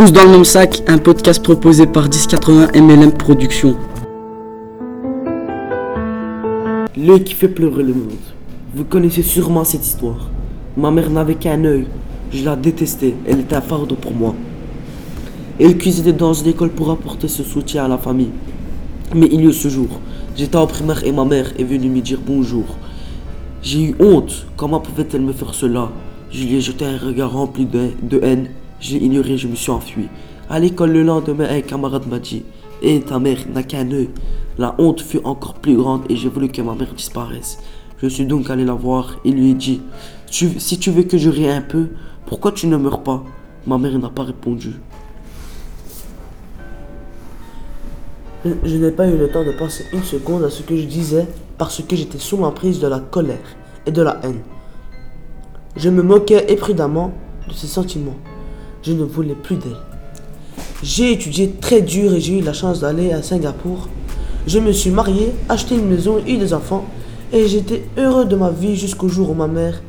Tous dans le même sac, un podcast proposé par 1080 MLM Productions. L'œil qui fait pleurer le monde. Vous connaissez sûrement cette histoire. Ma mère n'avait qu'un œil. Je la détestais. Elle était un fardeau pour moi. Elle cuisinait dans une école pour apporter ce soutien à la famille. Mais il y a ce jour. J'étais en primaire et ma mère est venue me dire bonjour. J'ai eu honte. Comment pouvait-elle me faire cela? Je lui ai jeté un regard rempli de, de haine. Je l'ai ignoré, je me suis enfui. À l'école le lendemain, un camarade m'a dit Et ta mère n'a qu'un œil. La honte fut encore plus grande et j'ai voulu que ma mère disparaisse. Je suis donc allé la voir et lui ai dit Si tu veux que je rie un peu, pourquoi tu ne meurs pas? Ma mère n'a pas répondu. Je, je n'ai pas eu le temps de penser une seconde à ce que je disais parce que j'étais sous l'emprise de la colère et de la haine. Je me moquais éprudemment de ses sentiments. Je ne voulais plus d'elle. J'ai étudié très dur et j'ai eu la chance d'aller à Singapour. Je me suis marié, acheté une maison, eu des enfants et j'étais heureux de ma vie jusqu'au jour où ma mère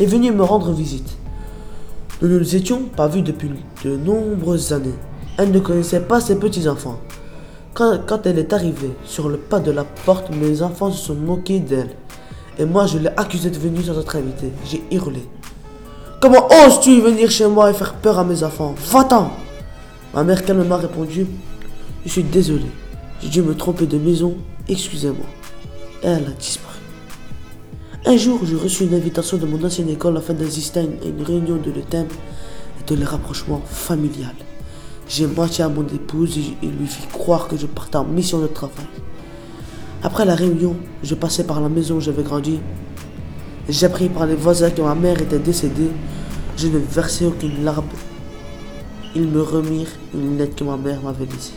est venue me rendre visite. Nous ne nous étions pas vus depuis de nombreuses années. Elle ne connaissait pas ses petits-enfants. Quand, quand elle est arrivée sur le pas de la porte, mes enfants se sont moqués d'elle. Et moi, je l'ai accusée de venir sans être invitée. J'ai hurlé. Comment oses-tu venir chez moi et faire peur à mes enfants? Va-t'en Ma mère calmement répondu Je suis désolé. J'ai dû me tromper de maison. Excusez-moi. Elle a disparu. Un jour, j'ai reçu une invitation de mon ancienne école afin d'assister à une, réunion de le thème et de le rapprochement familial. J'ai menti à mon épouse et, et lui fit croire que je partais en mission de travail. Après la réunion, je passais par la maison où j'avais grandi. J'ai appris par les voisins que ma mère était décédée. Je ne versais aucune larme. Ils me remirent une lettre que ma mère m'avait laissée.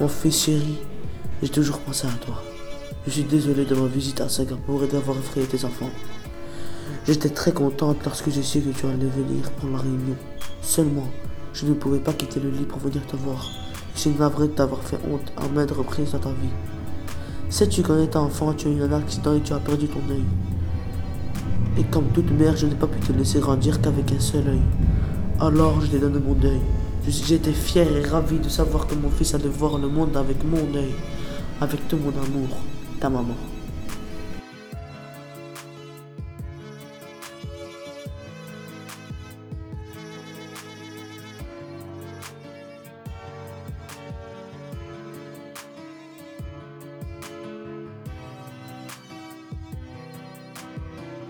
Mon fils chéri, j'ai toujours pensé à toi. Je suis désolé de ma visite à Singapour et d'avoir effrayé tes enfants. J'étais très contente lorsque j'ai su que tu allais venir pour la réunion. Seulement, je ne pouvais pas quitter le lit pour venir te voir. Je suis navré de t'avoir fait honte à maintes reprises dans ta vie. Sais-tu qu'en étant enfant, tu as eu un accident et tu as perdu ton œil? Et comme toute mère, je n'ai pas pu te laisser grandir qu'avec un seul œil. Alors je t'ai donné mon. Je- J'étais fier et ravi de savoir que mon fils allait voir le monde avec mon œil, avec tout mon amour, ta maman.